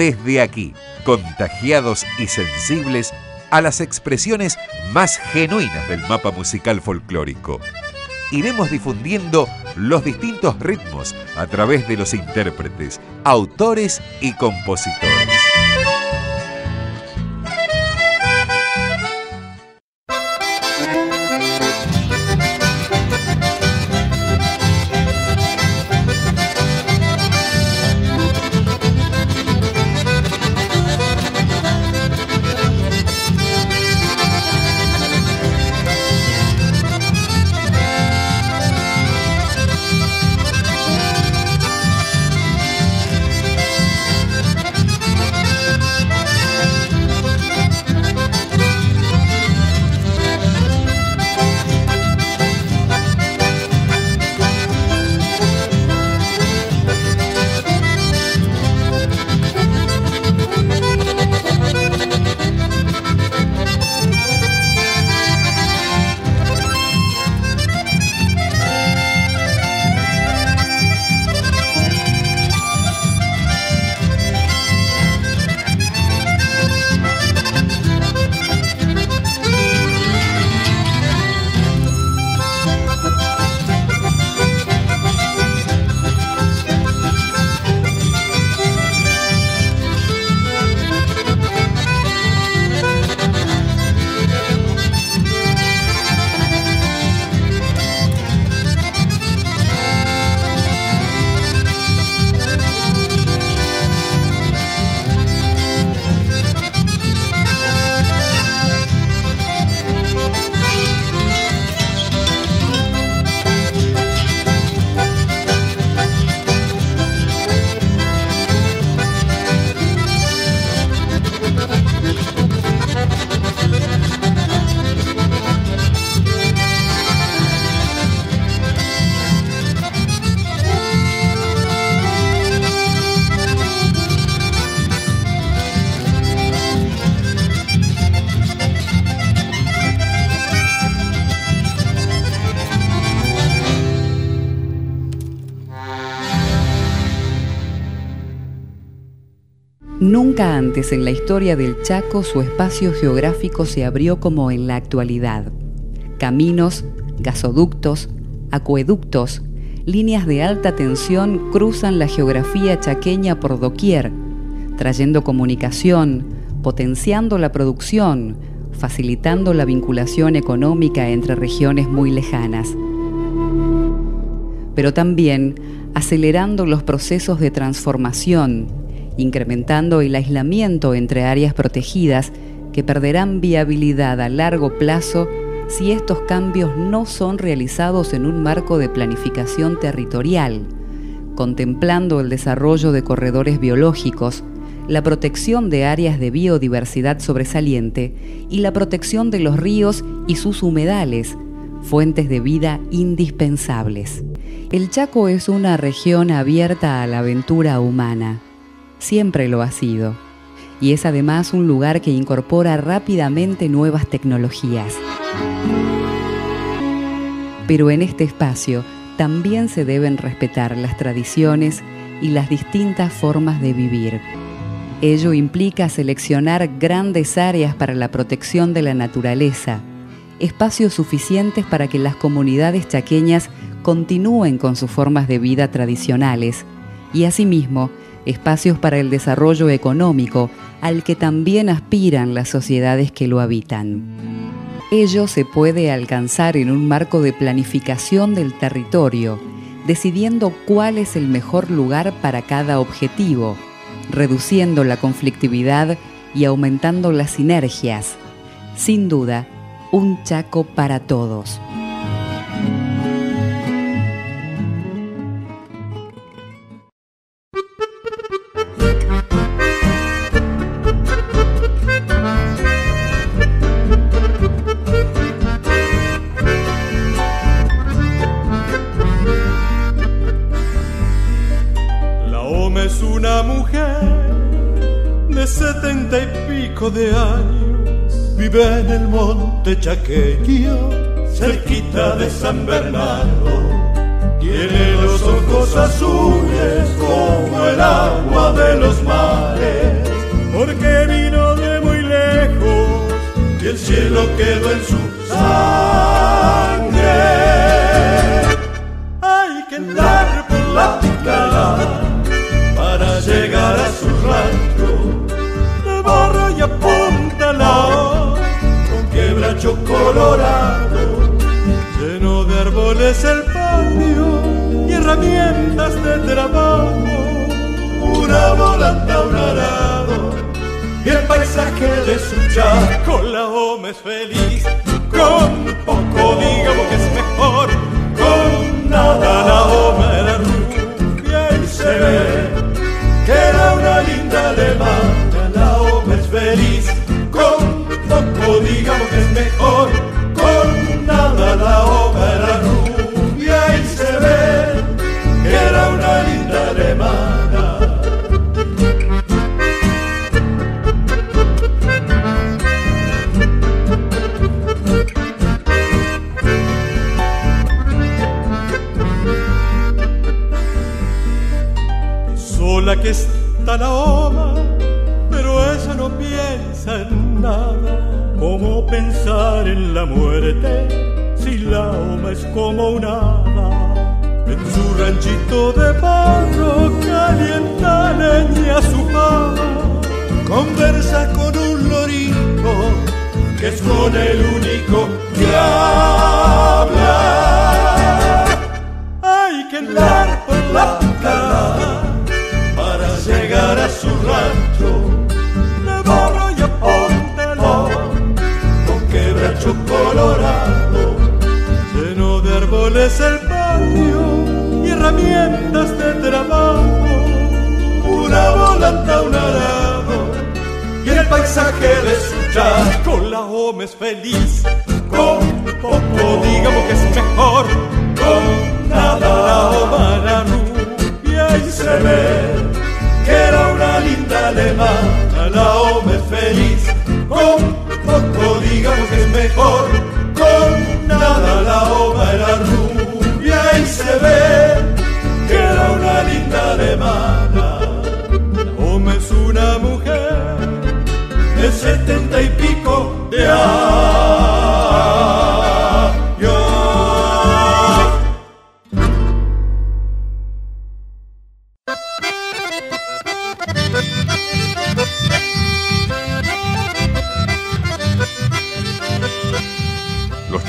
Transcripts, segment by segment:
desde aquí, contagiados y sensibles a las expresiones más genuinas del mapa musical folclórico. Iremos difundiendo los distintos ritmos a través de los intérpretes, autores y compositores. Nunca antes en la historia del Chaco su espacio geográfico se abrió como en la actualidad. Caminos, gasoductos, acueductos, líneas de alta tensión cruzan la geografía chaqueña por doquier, trayendo comunicación, potenciando la producción, facilitando la vinculación económica entre regiones muy lejanas. Pero también acelerando los procesos de transformación, incrementando el aislamiento entre áreas protegidas que perderán viabilidad a largo plazo si estos cambios no son realizados en un marco de planificación territorial, contemplando el desarrollo de corredores biológicos, la protección de áreas de biodiversidad sobresaliente y la protección de los ríos y sus humedales, fuentes de vida indispensables. El Chaco es una región abierta a la aventura humana siempre lo ha sido, y es además un lugar que incorpora rápidamente nuevas tecnologías. Pero en este espacio también se deben respetar las tradiciones y las distintas formas de vivir. Ello implica seleccionar grandes áreas para la protección de la naturaleza, espacios suficientes para que las comunidades chaqueñas continúen con sus formas de vida tradicionales y asimismo espacios para el desarrollo económico al que también aspiran las sociedades que lo habitan. Ello se puede alcanzar en un marco de planificación del territorio, decidiendo cuál es el mejor lugar para cada objetivo, reduciendo la conflictividad y aumentando las sinergias. Sin duda, un Chaco para todos. De años vive en el monte chaqueño, cerquita de San Bernardo. Tiene los ojos azules como el agua de los mares porque vino de muy lejos y el cielo quedó en su sangre. Lleno de árboles el patio y herramientas de trabajo, una volanta, un arado y el paisaje de su chaco, la home es feliz, con poco digamos que es mejor, sola que está la oma, pero ella no piensa en nada. ¿Cómo pensar en la muerte si la oma es como un hada? En su ranchito de barro calienta leña su pava, conversa con un lorito que es con el único que habla. Hay que andar herramientas de trabajo una volanta, un arado y el paisaje de su chaco la home es feliz con poco digamos que es mejor. Con nada la homa la rubia y se ve que era una linda alemana, la home feliz, con poco digamos que es mejor, con nada la homa era rubia y se ve era una linda alemana. Home es una mujer de setenta y pico de años.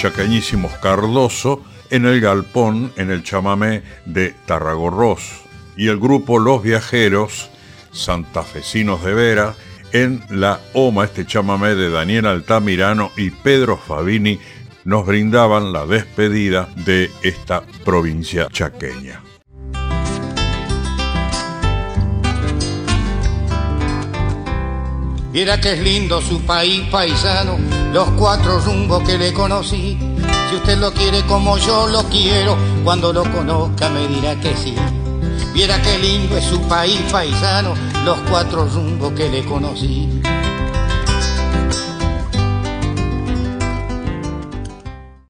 Chacañísimos Cardoso en el galpón en el chamamé de Tarragorros y el grupo Los Viajeros Santafesinos de Vera en la OMA, este chamamé de Daniel Altamirano y Pedro Fabini nos brindaban la despedida de esta provincia chaqueña. Mira que es lindo su país paisano, los cuatro rumbos que le conocí. Si usted lo quiere como yo lo quiero, cuando lo conozca me dirá que sí. Viera qué lindo es su país paisano, los cuatro rumbos que le conocí.